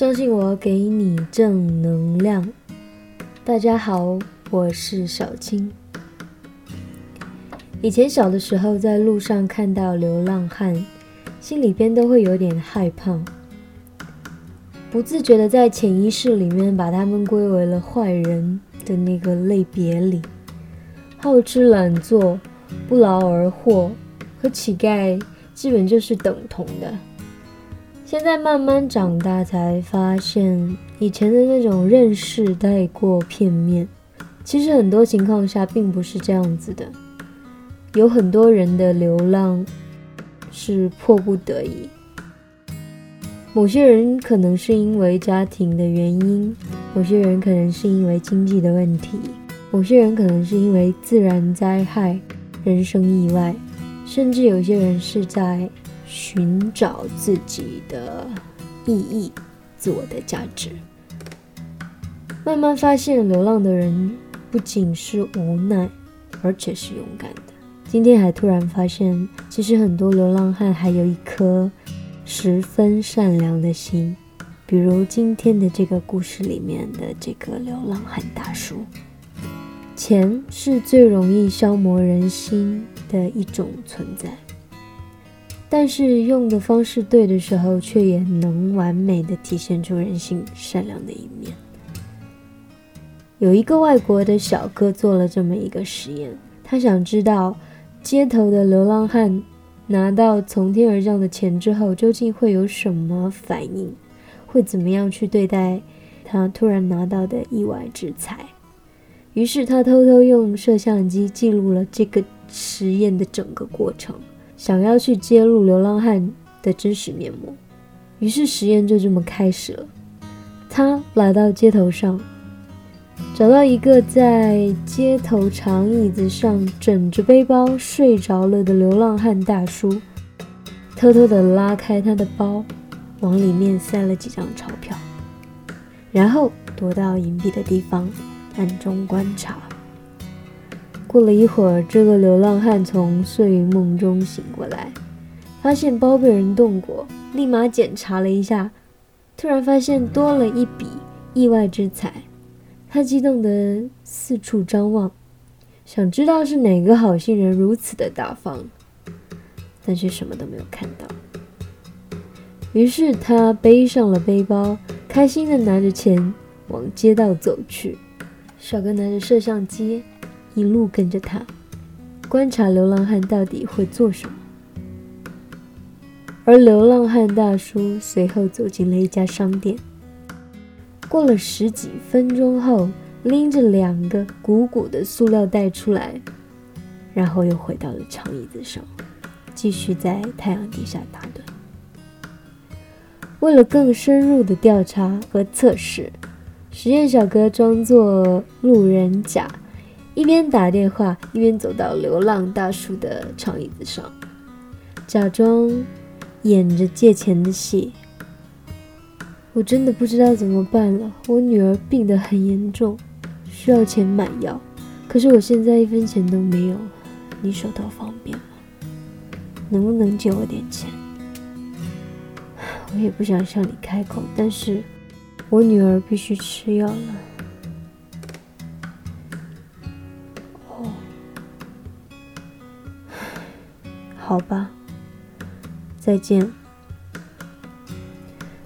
相信我，给你正能量。大家好，我是小青。以前小的时候，在路上看到流浪汉，心里边都会有点害怕，不自觉的在潜意识里面把他们归为了坏人的那个类别里。好吃懒做、不劳而获，和乞丐基本就是等同的。现在慢慢长大，才发现以前的那种认识太过片面。其实很多情况下并不是这样子的，有很多人的流浪是迫不得已。某些人可能是因为家庭的原因，某些人可能是因为经济的问题，某些人可能是因为自然灾害、人生意外，甚至有些人是在。寻找自己的意义、自我的价值，慢慢发现，流浪的人不仅是无奈，而且是勇敢的。今天还突然发现，其实很多流浪汉还有一颗十分善良的心，比如今天的这个故事里面的这个流浪汉大叔。钱是最容易消磨人心的一种存在。但是用的方式对的时候，却也能完美的体现出人性善良的一面。有一个外国的小哥做了这么一个实验，他想知道街头的流浪汉拿到从天而降的钱之后，究竟会有什么反应，会怎么样去对待他突然拿到的意外之财。于是他偷偷用摄像机记录了这个实验的整个过程。想要去揭露流浪汉的真实面目，于是实验就这么开始了。他来到街头上，找到一个在街头长椅子上枕着背包睡着了的流浪汉大叔，偷偷地拉开他的包，往里面塞了几张钞票，然后躲到隐蔽的地方，暗中观察。过了一会儿，这个流浪汉从睡梦中醒过来，发现包被人动过，立马检查了一下，突然发现多了一笔意外之财。他激动地四处张望，想知道是哪个好心人如此的大方，但却什么都没有看到。于是他背上了背包，开心地拿着钱往街道走去。小哥拿着摄像机。一路跟着他，观察流浪汉到底会做什么。而流浪汉大叔随后走进了一家商店，过了十几分钟后，拎着两个鼓鼓的塑料袋出来，然后又回到了长椅子上，继续在太阳底下打盹。为了更深入的调查和测试，实验小哥装作路人甲。一边打电话，一边走到流浪大叔的长椅子上，假装演着借钱的戏。我真的不知道怎么办了，我女儿病得很严重，需要钱买药，可是我现在一分钱都没有。你手头方便吗？能不能借我点钱？我也不想向你开口，但是我女儿必须吃药了。好吧，再见。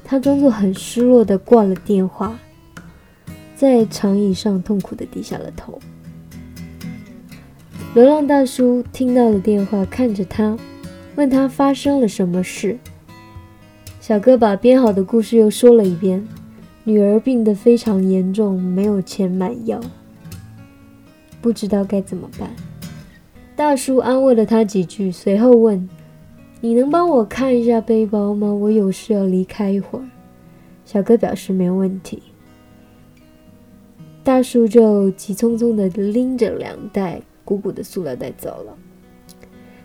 他装作很失落的挂了电话，在长椅上痛苦的低下了头。流浪大叔听到了电话，看着他，问他发生了什么事。小哥把编好的故事又说了一遍：女儿病得非常严重，没有钱买药，不知道该怎么办。大叔安慰了他几句，随后问：“你能帮我看一下背包吗？我有事要离开一会儿。”小哥表示没问题。大叔就急匆匆地拎着两袋鼓鼓的塑料袋走了。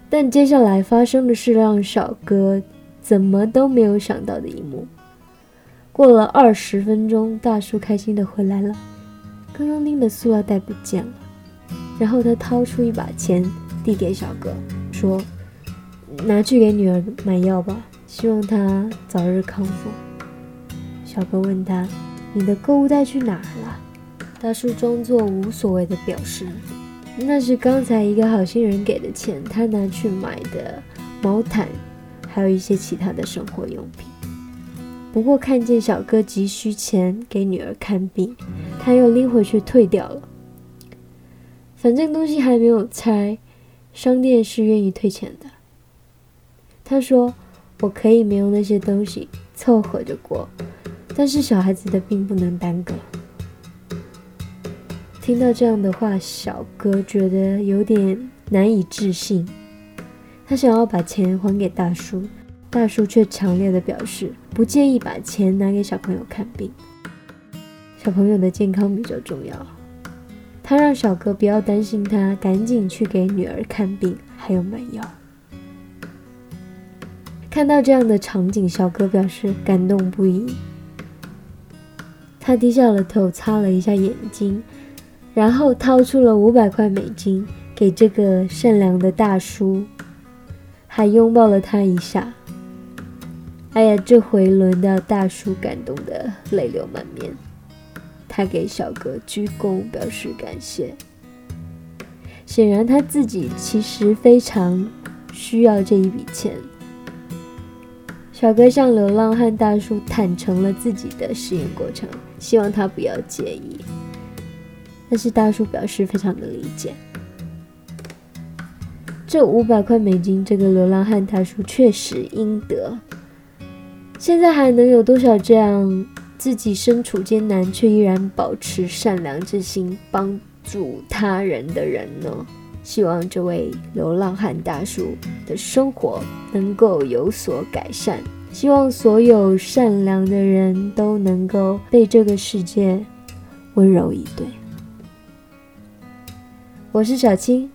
但接下来发生的是让小哥怎么都没有想到的一幕。过了二十分钟，大叔开心地回来了，刚刚拎的塑料袋不见了。然后他掏出一把钱递给小哥，说：“拿去给女儿买药吧，希望她早日康复。”小哥问他：“你的购物袋去哪儿了？”大叔装作无所谓的表示：“那是刚才一个好心人给的钱，他拿去买的毛毯，还有一些其他的生活用品。不过看见小哥急需钱给女儿看病，他又拎回去退掉了。反正东西还没有拆，商店是愿意退钱的。”他说：“我可以没有那些东西，凑合着过，但是小孩子的病不能耽搁。”听到这样的话，小哥觉得有点难以置信。他想要把钱还给大叔，大叔却强烈的表示不介意把钱拿给小朋友看病。小朋友的健康比较重要，他让小哥不要担心他，赶紧去给女儿看病，还有买药。看到这样的场景，小哥表示感动不已。他低下了头，擦了一下眼睛。然后掏出了五百块美金给这个善良的大叔，还拥抱了他一下。哎呀，这回轮到大叔感动的泪流满面，他给小哥鞠躬表示感谢。显然他自己其实非常需要这一笔钱。小哥向流浪汉大叔坦诚了自己的试验过程，希望他不要介意。但是大叔表示非常的理解。这五百块美金，这个流浪汉大叔确实应得。现在还能有多少这样自己身处艰难却依然保持善良之心，帮助他人的人呢？希望这位流浪汉大叔的生活能够有所改善。希望所有善良的人都能够被这个世界温柔以对。我是小青，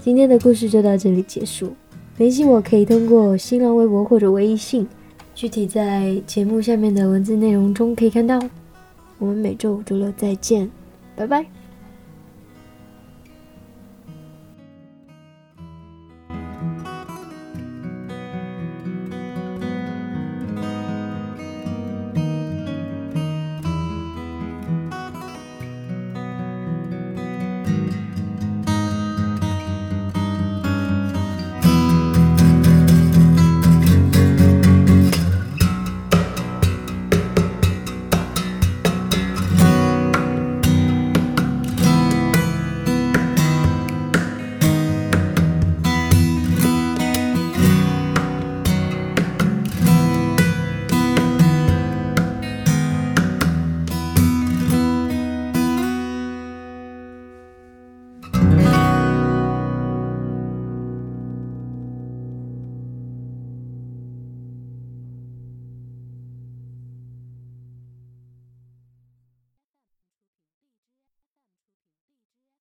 今天的故事就到这里结束。联系我可以通过新浪微博或者微信，具体在节目下面的文字内容中可以看到。我们每周五、周六再见，拜拜。